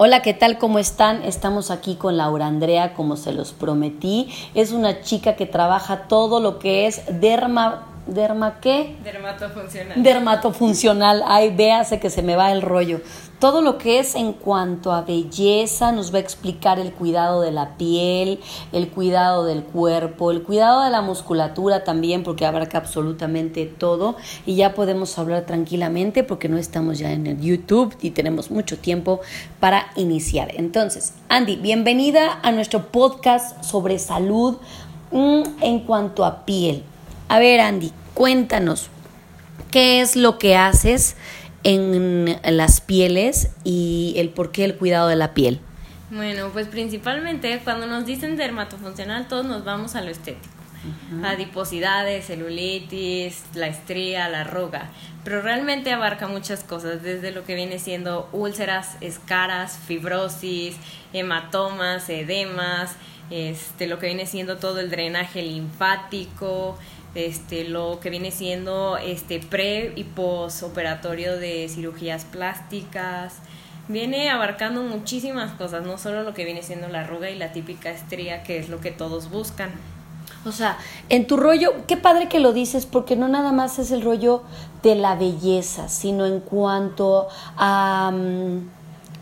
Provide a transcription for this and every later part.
Hola, ¿qué tal? ¿Cómo están? Estamos aquí con Laura Andrea, como se los prometí. Es una chica que trabaja todo lo que es derma ¿Derma qué? Dermatofuncional. Dermatofuncional. Ay, véase que se me va el rollo. Todo lo que es en cuanto a belleza, nos va a explicar el cuidado de la piel, el cuidado del cuerpo, el cuidado de la musculatura también, porque abarca absolutamente todo. Y ya podemos hablar tranquilamente porque no estamos ya en el YouTube y tenemos mucho tiempo para iniciar. Entonces, Andy, bienvenida a nuestro podcast sobre salud mm, en cuanto a piel. A ver, Andy, cuéntanos, ¿qué es lo que haces en las pieles y el por qué el cuidado de la piel? Bueno, pues principalmente cuando nos dicen dermatofuncional, todos nos vamos a lo estético. Adiposidades, celulitis, la estría, la arruga. Pero realmente abarca muchas cosas, desde lo que viene siendo úlceras, escaras, fibrosis, hematomas, edemas, este, lo que viene siendo todo el drenaje linfático, este, lo que viene siendo este, pre y posoperatorio de cirugías plásticas. Viene abarcando muchísimas cosas, no solo lo que viene siendo la arruga y la típica estría, que es lo que todos buscan. O sea, en tu rollo, qué padre que lo dices, porque no nada más es el rollo de la belleza, sino en cuanto a, mm,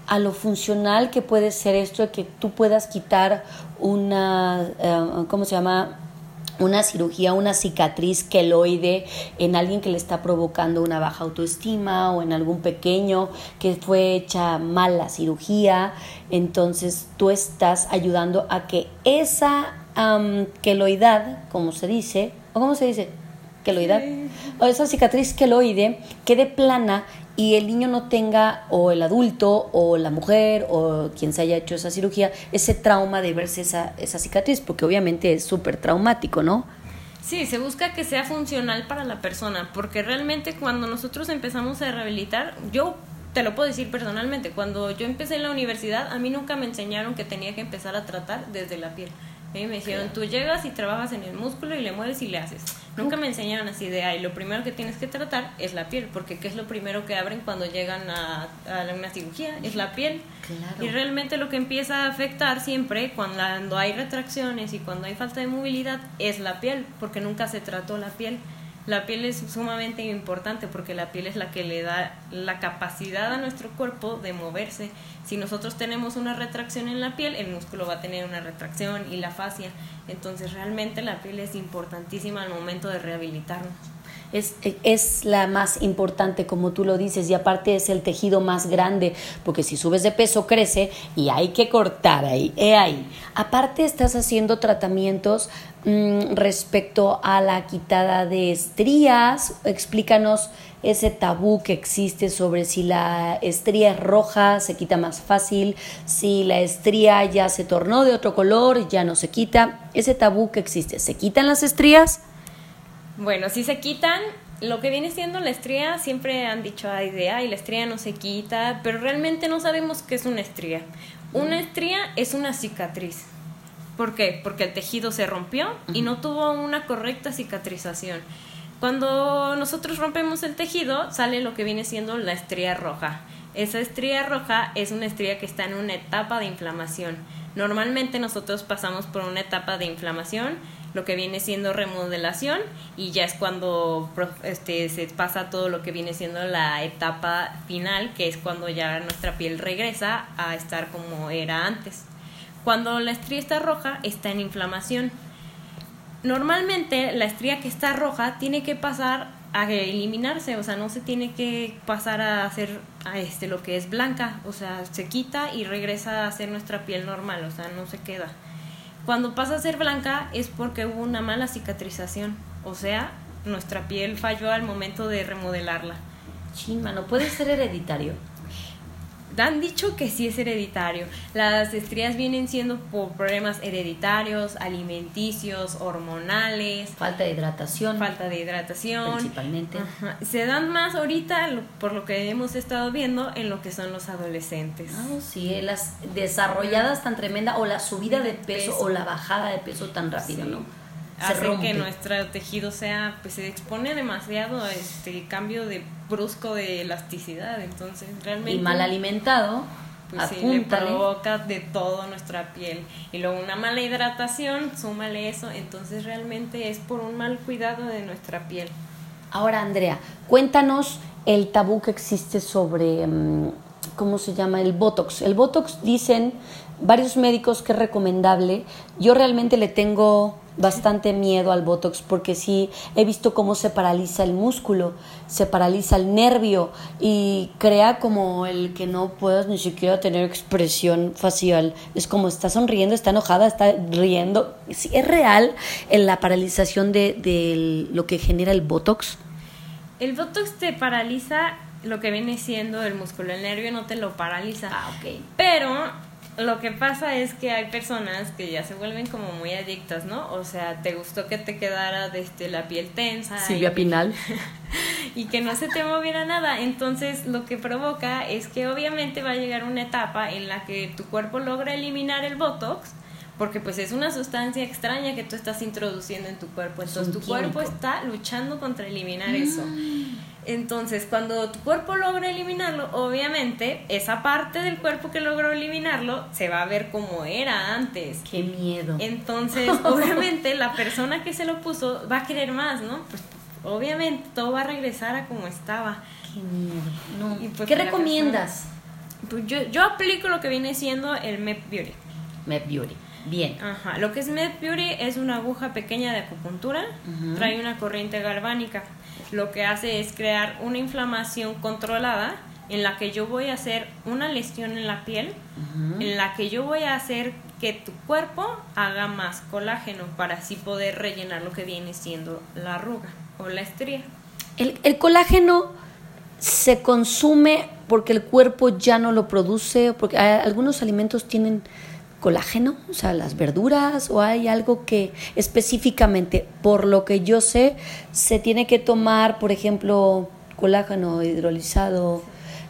a lo funcional que puede ser esto de que tú puedas quitar una, eh, ¿cómo se llama? Una cirugía, una cicatriz queloide en alguien que le está provocando una baja autoestima o en algún pequeño que fue hecha mal la cirugía, entonces tú estás ayudando a que esa queloidad, como se dice, o cómo se dice, o esa cicatriz queloide quede plana y el niño no tenga, o el adulto, o la mujer, o quien se haya hecho esa cirugía, ese trauma de verse esa, esa cicatriz, porque obviamente es súper traumático, ¿no? Sí, se busca que sea funcional para la persona, porque realmente cuando nosotros empezamos a rehabilitar, yo te lo puedo decir personalmente, cuando yo empecé en la universidad, a mí nunca me enseñaron que tenía que empezar a tratar desde la piel. Me dijeron, tú llegas y trabajas en el músculo y le mueves y le haces. Nunca me enseñaron así de, ay, lo primero que tienes que tratar es la piel, porque ¿qué es lo primero que abren cuando llegan a, a una cirugía? Es la piel. Y realmente lo que empieza a afectar siempre cuando hay retracciones y cuando hay falta de movilidad es la piel, porque nunca se trató la piel. La piel es sumamente importante porque la piel es la que le da la capacidad a nuestro cuerpo de moverse. Si nosotros tenemos una retracción en la piel, el músculo va a tener una retracción y la fascia. Entonces realmente la piel es importantísima al momento de rehabilitarnos. Es, es, la más importante, como tú lo dices, y aparte es el tejido más grande, porque si subes de peso crece y hay que cortar ahí, ahí. Aparte estás haciendo tratamientos mm, respecto a la quitada de estrías, explícanos ese tabú que existe sobre si la estría es roja, se quita más fácil, si la estría ya se tornó de otro color, ya no se quita, ese tabú que existe, ¿se quitan las estrías? Bueno, si se quitan, lo que viene siendo la estría, siempre han dicho, ay, de, ay, la estría no se quita, pero realmente no sabemos qué es una estría. Una estría es una cicatriz. ¿Por qué? Porque el tejido se rompió y no tuvo una correcta cicatrización. Cuando nosotros rompemos el tejido, sale lo que viene siendo la estría roja. Esa estría roja es una estría que está en una etapa de inflamación. Normalmente nosotros pasamos por una etapa de inflamación lo que viene siendo remodelación y ya es cuando este, se pasa todo lo que viene siendo la etapa final, que es cuando ya nuestra piel regresa a estar como era antes. Cuando la estría está roja, está en inflamación. Normalmente la estría que está roja tiene que pasar a eliminarse, o sea, no se tiene que pasar a hacer a este lo que es blanca, o sea, se quita y regresa a ser nuestra piel normal, o sea, no se queda. Cuando pasa a ser blanca es porque hubo una mala cicatrización, o sea, nuestra piel falló al momento de remodelarla. Chima, ¿no puede ser hereditario? Han dicho que sí es hereditario. Las estrías vienen siendo por problemas hereditarios, alimenticios, hormonales. Falta de hidratación. Falta de hidratación. Principalmente. Se dan más ahorita, por lo que hemos estado viendo, en lo que son los adolescentes. Ah, sí, las desarrolladas tan tremenda, o la subida de peso, o la bajada de peso tan rápida, ¿no? Hace que nuestro tejido sea, pues se expone demasiado a este cambio de brusco de elasticidad, entonces realmente... Y mal alimentado. pues sí, le provoca de todo nuestra piel. Y luego una mala hidratación, súmale eso, entonces realmente es por un mal cuidado de nuestra piel. Ahora, Andrea, cuéntanos el tabú que existe sobre, mm, ¿cómo se llama? El Botox. El Botox dicen varios médicos que es recomendable. Yo realmente le tengo bastante miedo al Botox porque sí he visto cómo se paraliza el músculo, se paraliza el nervio y crea como el que no puedas ni siquiera tener expresión facial. Es como está sonriendo, está enojada, está riendo. Sí, es real en la paralización de, de lo que genera el Botox. El Botox te paraliza lo que viene siendo el músculo, el nervio no te lo paraliza. Ah, ok. Pero lo que pasa es que hay personas que ya se vuelven como muy adictas, ¿no? O sea, te gustó que te quedara desde la piel tensa. Silvia Pinal. y que no se te moviera nada. Entonces, lo que provoca es que obviamente va a llegar una etapa en la que tu cuerpo logra eliminar el Botox, porque pues es una sustancia extraña que tú estás introduciendo en tu cuerpo. Entonces, tu cuerpo está luchando contra eliminar eso. Entonces, cuando tu cuerpo logra eliminarlo, obviamente, esa parte del cuerpo que logró eliminarlo se va a ver como era antes. Qué miedo. Entonces, obviamente, la persona que se lo puso va a querer más, ¿no? Pues obviamente todo va a regresar a como estaba. Qué miedo. Pues, ¿Qué recomiendas? pues yo, yo aplico lo que viene siendo el MEP Beauty. MEP Beauty. Bien. Ajá. Lo que es MEP Beauty es una aguja pequeña de acupuntura, trae una corriente galvánica lo que hace es crear una inflamación controlada en la que yo voy a hacer una lesión en la piel, en la que yo voy a hacer que tu cuerpo haga más colágeno para así poder rellenar lo que viene siendo la arruga o la estría. El, el colágeno se consume porque el cuerpo ya no lo produce, porque algunos alimentos tienen colágeno, o sea, las verduras, o hay algo que específicamente, por lo que yo sé, se tiene que tomar, por ejemplo, colágeno hidrolizado,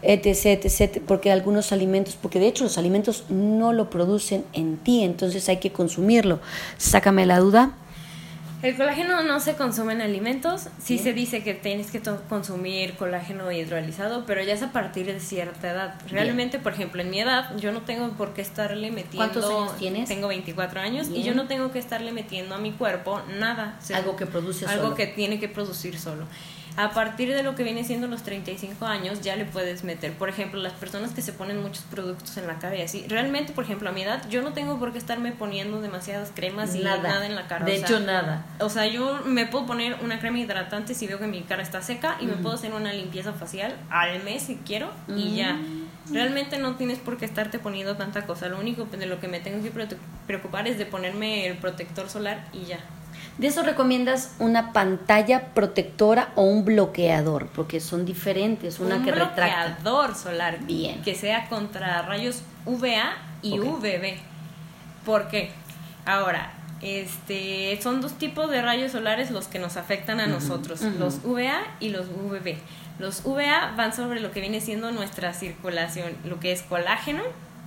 etc, etc, porque algunos alimentos, porque de hecho los alimentos no lo producen en ti, entonces hay que consumirlo. Sácame la duda. El colágeno no se consume en alimentos. Sí, se dice que tienes que consumir colágeno hidrolizado, pero ya es a partir de cierta edad. Realmente, por ejemplo, en mi edad, yo no tengo por qué estarle metiendo. ¿Cuántos años tienes? Tengo 24 años y yo no tengo que estarle metiendo a mi cuerpo nada. algo que produce algo solo. Algo que tiene que producir solo a partir de lo que viene siendo los 35 años ya le puedes meter, por ejemplo, las personas que se ponen muchos productos en la cara y así, realmente, por ejemplo, a mi edad yo no tengo por qué estarme poniendo demasiadas cremas y nada, en la cara. De hecho, nada. O sea, yo me puedo poner una crema hidratante si veo que mi cara está seca y me puedo hacer una limpieza facial al mes si quiero y ya. Mm. Realmente no tienes por qué estarte poniendo tanta cosa. Lo único de lo que me tengo que preocupar es de ponerme el protector solar y ya. De eso recomiendas una pantalla protectora o un bloqueador, porque son diferentes, una que retracta. Un bloqueador solar, bien, que sea contra rayos UVA y UVB. ¿Por qué? Ahora, este, son dos tipos de rayos solares los que nos afectan a nosotros, los UVA y los UVB. Los UVA van sobre lo que viene siendo nuestra circulación, lo que es colágeno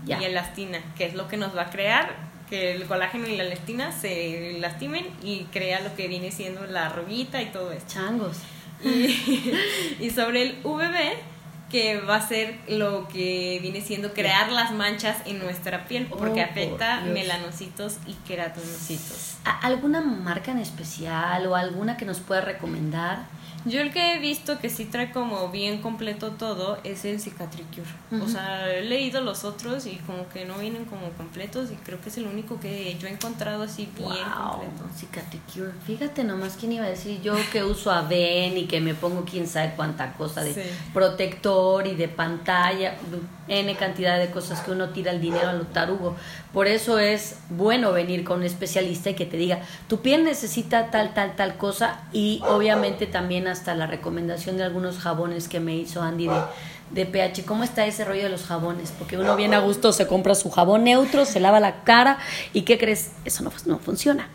y elastina, que es lo que nos va a crear que el colágeno y la lectina se lastimen y crea lo que viene siendo la arruguita y todo esto. Changos. Y, sobre el VB, que va a ser lo que viene siendo crear las manchas en nuestra piel, porque oh, afecta melanocitos y queratinocitos. ¿Alguna marca en especial o alguna que nos pueda recomendar? Yo el que he visto que sí trae como bien completo todo es el Cicatricure. O sea, he leído los otros y como que no vienen como completos y creo que es el único que yo he encontrado así bien completo. Cicatricure. Fíjate nomás quién iba a decir yo que uso Aven y que me pongo quién sabe cuánta cosa de protector y de pantalla, N cantidad de cosas que uno tira el dinero a lo tarugo. Por eso es bueno venir con un especialista y que te diga, tu piel necesita tal, tal, tal cosa y obviamente también hasta la recomendación de algunos jabones que me hizo Andy de, pH. ¿Cómo está ese rollo de los jabones? Porque uno viene a gusto, se compra su jabón neutro, se lava la cara y ¿qué crees? Eso no, no funciona.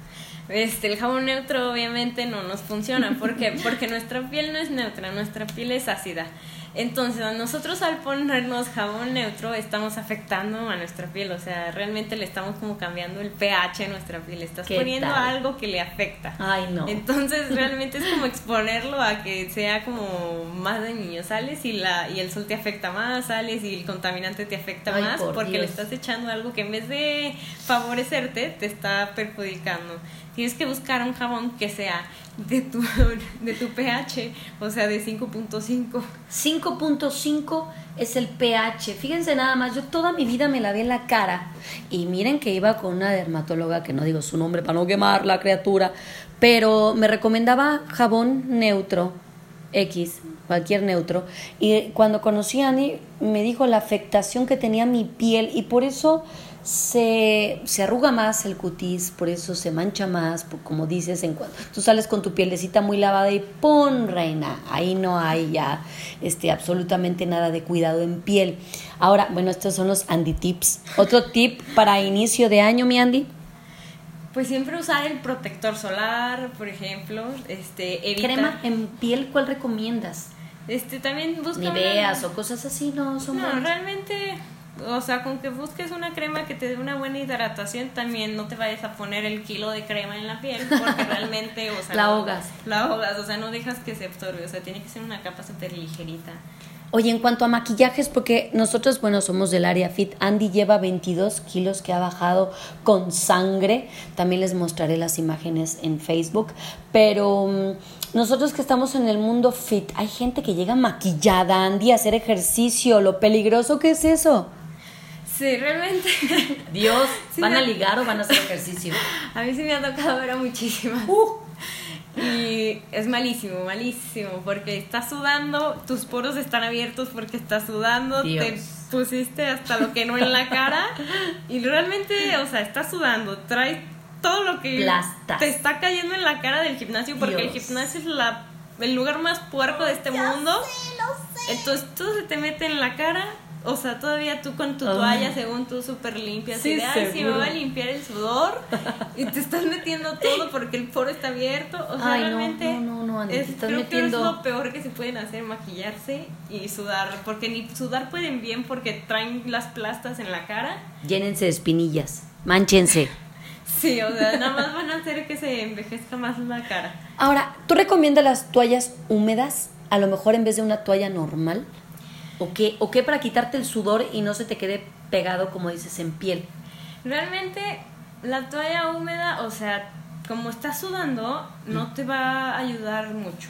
Este, el jabón neutro obviamente no nos funciona. ¿Por qué? Porque nuestra piel no es neutra, nuestra piel es ácida. Entonces, nosotros al ponernos jabón neutro estamos afectando a nuestra piel, o sea, realmente le estamos como cambiando el pH a nuestra piel, estás poniendo algo que le afecta. Ay, no. Entonces, realmente es como exponerlo a que sea como más de niño, sales y la y el sol te afecta más, sales y el contaminante te afecta más porque le estás echando algo que en vez de favorecerte te está perjudicando. Tienes que buscar un jabón que sea de tu, de tu pH, o sea, de 5.5. 5.5 es el pH. Fíjense nada más, yo toda mi vida me lavé la cara y miren que iba con una dermatóloga, que no digo su nombre para no quemar la criatura, pero me recomendaba jabón neutro, X, cualquier neutro. Y cuando conocí a Annie, me dijo la afectación que tenía mi piel y por eso se, se, arruga más el cutis, por eso se mancha más, como dices, en cuando tú sales con tu pielecita muy lavada y ¡pon, reina! Ahí no hay ya este, absolutamente nada de cuidado en piel. Ahora, bueno, estos son los Andy Tips. Otro tip para inicio de año, mi Andy. Pues siempre usar el protector solar, por ejemplo, este, evita... ¿Crema en piel cuál recomiendas? Este, también busca... Niveas o cosas así, ¿no? Son no, realmente o sea, con que busques una crema que te dé una buena hidratación, también no te vayas a poner el kilo de crema en la piel, porque realmente, o sea, la ahogas. La ahogas, o sea, no dejas que se absorbe, o sea, tiene que ser una capa súper ligerita. Oye, en cuanto a maquillajes, porque nosotros, bueno, somos del área fit, Andy lleva 22 kilos que ha bajado con sangre, también les mostraré las imágenes en Facebook, pero mm, nosotros que estamos en el mundo fit, hay gente que llega maquillada, Andy, a hacer ejercicio, lo peligroso que es eso. Sí, realmente. Dios, ¿van a ligar o van a hacer ejercicio? A mí sí me ha tocado ver a muchísimas. Uh. Y es malísimo, malísimo, porque estás sudando, tus poros están abiertos porque estás sudando, te pusiste hasta lo que no en la cara y realmente, o sea, estás sudando, traes todo lo que te está cayendo en la cara del gimnasio porque el gimnasio es la, el lugar más puerco de este mundo. Entonces todo se te mete en la cara o sea, todavía tú con tu toalla, según tú, súper limpia, así de, ay, sí, me va a limpiar el sudor, y te estás metiendo todo porque el foro está abierto, o sea, realmente, no, no, no, es, creo que es lo peor que se pueden hacer, maquillarse y sudar, porque ni sudar pueden bien porque traen las plastas en la cara. Llénense de espinillas, mánchense. Sí, o sea, nada más van a hacer que se envejezca más la cara. Ahora, ¿tú recomiendas las toallas húmedas? A lo mejor en vez de una toalla normal. ¿O qué, ¿O qué para quitarte el sudor y no se te quede pegado, como dices, en piel? Realmente la toalla húmeda, o sea, como estás sudando, no te va a ayudar mucho.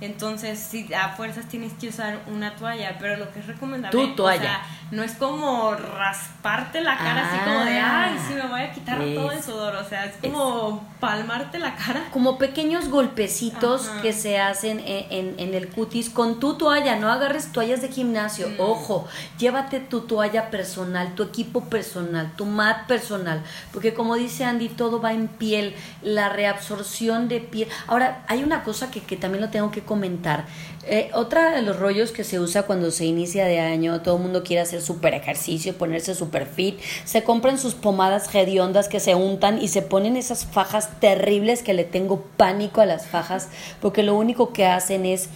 Entonces, si a fuerzas tienes que usar una toalla, pero lo que es recomendable. Tu toalla. O sea, no es como rasparte la cara así como de, ah. ay, sí, me voy a quitar todo el sudor. O sea, es como palmarte la cara. Como pequeños golpecitos que se hacen en, en, el cutis con tu toalla. No agarres toallas de gimnasio. Mm. Ojo, llévate tu toalla personal, tu equipo personal, tu mat personal. Porque como dice Andy, todo va en piel. La reabsorción de piel. Ahora, hay una cosa que, que también lo tengo que comentar. Eh, otra de los rollos que se usa cuando se inicia de año, todo el mundo quiere hacer super ejercicio, ponerse super fit, se compran sus pomadas hediondas que se untan y se ponen esas fajas terribles que le tengo pánico a las fajas porque lo único que hacen es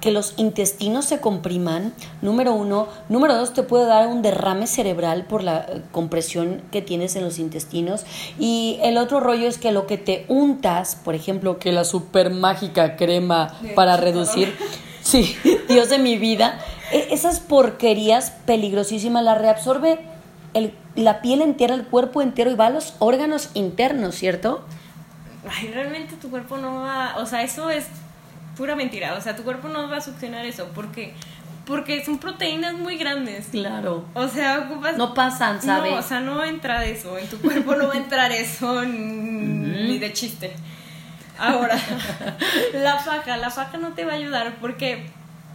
que los intestinos se compriman, número uno. Número dos, te puede dar un derrame cerebral por la eh, compresión que tienes en los intestinos. Y el otro rollo es que lo que te untas, por ejemplo, que la super mágica crema para reducir, sí, Dios de mi vida, e, esas porquerías peligrosísimas las reabsorbe el, la piel entera, el cuerpo entero y va a los órganos internos, ¿cierto? Ay, realmente tu cuerpo no va, o sea, eso es pura mentira. O sea, tu cuerpo no va a succionar eso porque porque son proteínas muy grandes. Claro. O sea, ocupas... No pasan, ¿sabes? No, o sea, no entra eso. En tu cuerpo no va a entrar eso ni de chiste. Ahora, la faja. La faja no te va a ayudar porque,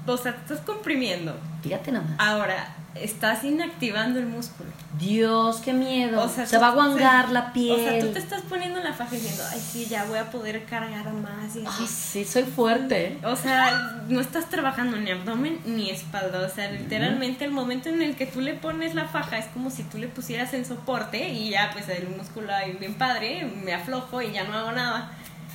o sea, te estás comprimiendo. Fíjate nada más. Ahora, estás inactivando el músculo. Dios, qué miedo. O sea, se va a guangar la piel. O sea, tú te estás poniendo en la faja diciendo, ay, sí, ya voy a poder cargar más. Y así. sí, soy fuerte. O sea, no estás trabajando ni abdomen ni espalda. O sea, literalmente el momento en el que tú le pones la faja es como si tú le pusieras en soporte y ya, pues el músculo ahí bien padre, me aflojo y ya no hago nada.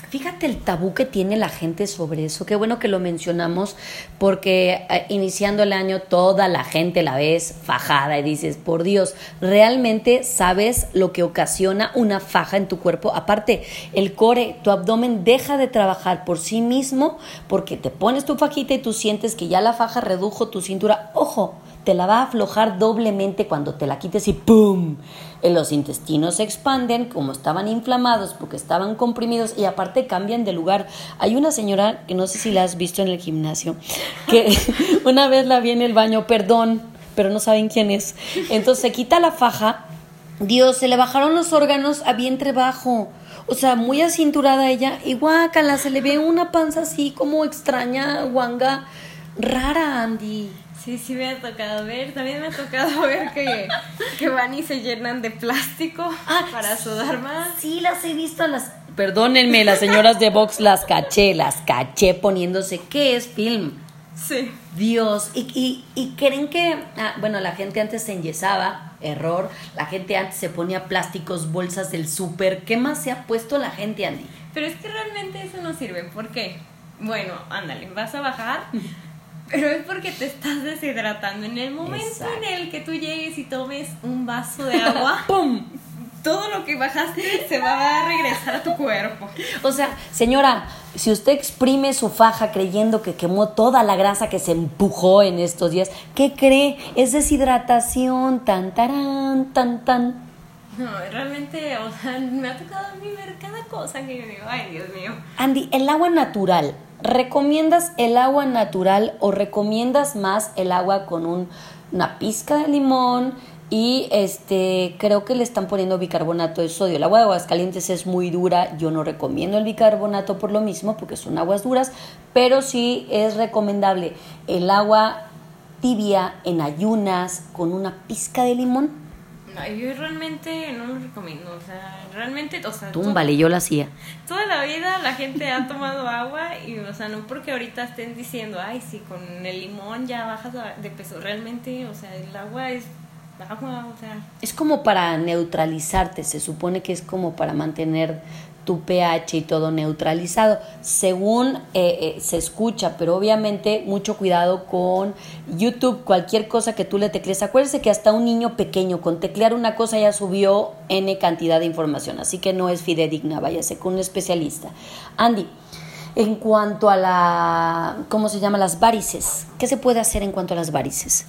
Fíjate el tabú que tiene la gente sobre eso. Qué bueno que lo mencionamos porque eh, iniciando el año toda la gente la ves fajada y dices, por Dios, ¿realmente sabes lo que ocasiona una faja en tu cuerpo? Aparte, el core, tu abdomen deja de trabajar por sí mismo porque te pones tu fajita y tú sientes que ya la faja redujo tu cintura. Ojo, te la va a aflojar doblemente cuando te la quites y ¡pum! Los intestinos se expanden como estaban inflamados porque estaban comprimidos y aparte cambian de lugar. Hay una señora que no sé si la has visto en el gimnasio, que una vez la vi en el baño, perdón, pero no saben quién es. Entonces se quita la faja, Dios, se le bajaron los órganos a vientre bajo. O sea, muy acinturada ella y guácala, se le ve una panza así como extraña, guanga, rara, Andy. Sí, sí me ha tocado ver. También me ha tocado ver que, que van y se llenan de plástico ah, para sudar más. Sí, las he visto las... Perdónenme, las señoras de Vox las caché, las caché poniéndose... ¿Qué es film? Sí. Dios. Y, y, y creen que... Ah, bueno, la gente antes se enyesaba, error. La gente antes se ponía plásticos, bolsas del súper. ¿Qué más se ha puesto la gente, Andy? Pero es que realmente eso no sirve. ¿Por qué? Bueno, ándale, vas a bajar pero es porque te estás deshidratando. En el momento en el que tú llegues y tomes un vaso de agua, ¡pum! Todo lo que bajaste se va a regresar a tu cuerpo. O sea, señora, si usted exprime su faja creyendo que quemó toda la grasa que se empujó en estos días, ¿qué cree? Es deshidratación, tan, tan, tan, tan. No, realmente, o sea, me ha tocado a mí ver cada cosa que yo digo, ay, Dios mío. Andy, el agua natural ¿Recomiendas el agua natural o recomiendas más el agua con una pizca de limón? Y este creo que le están poniendo bicarbonato de sodio. El agua de Aguascalientes es muy dura. Yo no recomiendo el bicarbonato por lo mismo, porque son aguas duras, pero sí es recomendable el agua tibia en ayunas con una pizca de limón yo realmente no lo recomiendo, o sea, realmente, o sea... Túmbale, yo lo hacía. Toda la vida la gente ha tomado agua y, o sea, no porque ahorita estén diciendo, ay, sí, con el limón ya bajas de peso, realmente, o sea, el agua es agua, o sea... Es como para neutralizarte, se supone que es como para mantener tu pH y todo neutralizado, según eh, eh, se escucha, pero obviamente mucho cuidado con YouTube, cualquier cosa que tú le teclees. Acuérdese que hasta un niño pequeño con teclear una cosa ya subió N cantidad de información, así que no es fidedigna, váyase con un especialista. Andy, en cuanto a la, ¿cómo se llama? Las varices, ¿qué se puede hacer en cuanto a las varices?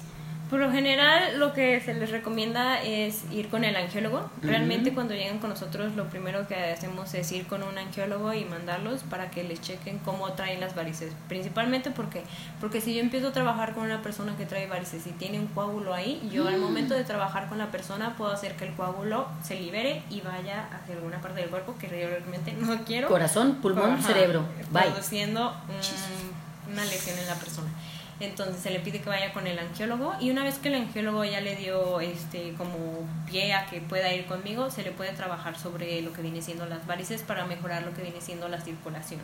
Por lo general, lo que se les recomienda es ir con el angiólogo. Realmente, cuando llegan con nosotros, lo primero que hacemos es ir con un angiólogo y mandarlos para que les chequen cómo traen las varices. Principalmente porque, porque si yo empiezo a trabajar con una persona que trae varices y tiene un coágulo ahí, yo al momento de trabajar con la persona puedo hacer que el coágulo se libere y vaya hacia alguna parte del cuerpo que realmente no quiero. Corazón, pulmón, cerebro. Produciendo una lesión en la persona. Entonces se le pide que vaya con el angiólogo y una vez que el angiólogo ya le dio este como pie a que pueda ir conmigo, se le puede trabajar sobre lo que viene siendo las varices para mejorar lo que viene siendo la circulación.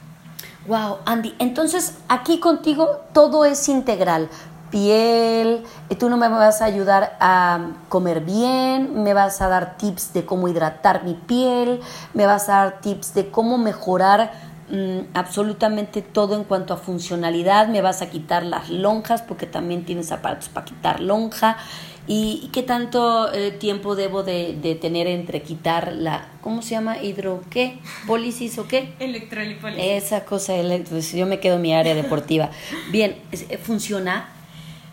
Wow, Andy, entonces aquí contigo todo es integral. Piel, eh, tú no me vas a ayudar a comer bien, me vas a dar tips de cómo hidratar mi piel, me vas a dar tips de cómo mejorar Mm, absolutamente todo en cuanto a funcionalidad. Me vas a quitar las lonjas porque también tienes aparatos para quitar lonja. ¿Y qué tanto eh, tiempo debo de, tener entre quitar la, ¿cómo se llama? ¿Hidro qué? ¿Pólisis o qué? Electrolipólisis. Esa cosa, pues yo me quedo en mi área deportiva. Bien, eh, ¿funciona?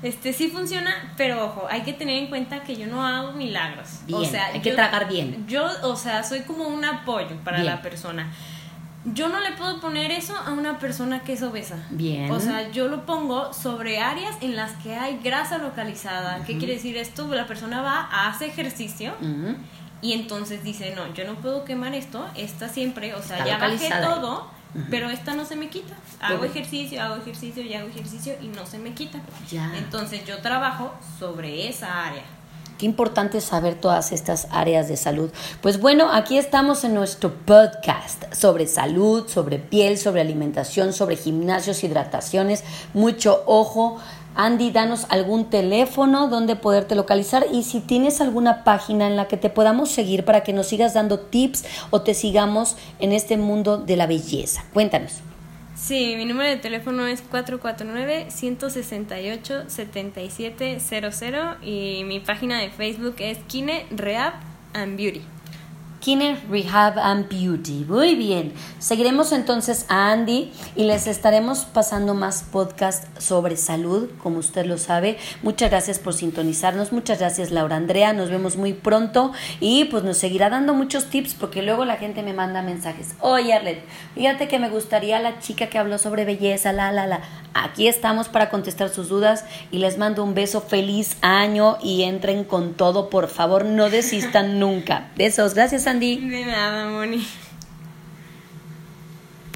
Este sí funciona, pero ojo, hay que tener en cuenta que yo no hago milagros. o sea, hay que tragar bien. Yo, o sea, soy como un apoyo para la persona yo no le puedo poner eso a una persona que es obesa. Bien. O sea, yo lo pongo sobre áreas en las que hay grasa localizada. ¿Qué quiere decir esto? La persona va, hace ejercicio y entonces dice, no, yo no puedo quemar esto, esta siempre, o sea, ya bajé todo, pero esta no se me quita. Hago ejercicio, hago ejercicio y hago ejercicio y no se me quita. Ya. Entonces yo trabajo sobre esa área. Qué importante saber todas estas áreas de salud. Pues bueno, aquí estamos en nuestro podcast sobre salud, sobre piel, sobre alimentación, sobre gimnasios, hidrataciones. Mucho ojo Andy, danos algún teléfono donde poderte localizar y si tienes alguna página en la que te podamos seguir para que nos sigas dando tips o te sigamos en este mundo de la belleza. Cuéntanos. Sí, mi número de teléfono es 449-168-7700 y mi página de Facebook es Kine Rehab and Beauty. Kine Rehab and Beauty. Muy bien. Seguiremos entonces a Andy y les estaremos pasando más podcast sobre salud, como usted lo sabe. Muchas gracias por sintonizarnos. Muchas gracias, Laura Andrea. Nos vemos muy pronto y pues nos seguirá dando muchos tips porque luego la gente me manda mensajes. Oye, Arlet, fíjate que me gustaría la chica que habló sobre belleza, la, la, la. Aquí estamos para contestar sus dudas y les mando un beso. Feliz año y entren con todo, por favor. No desistan nunca. Besos. Gracias, De nada, Moni.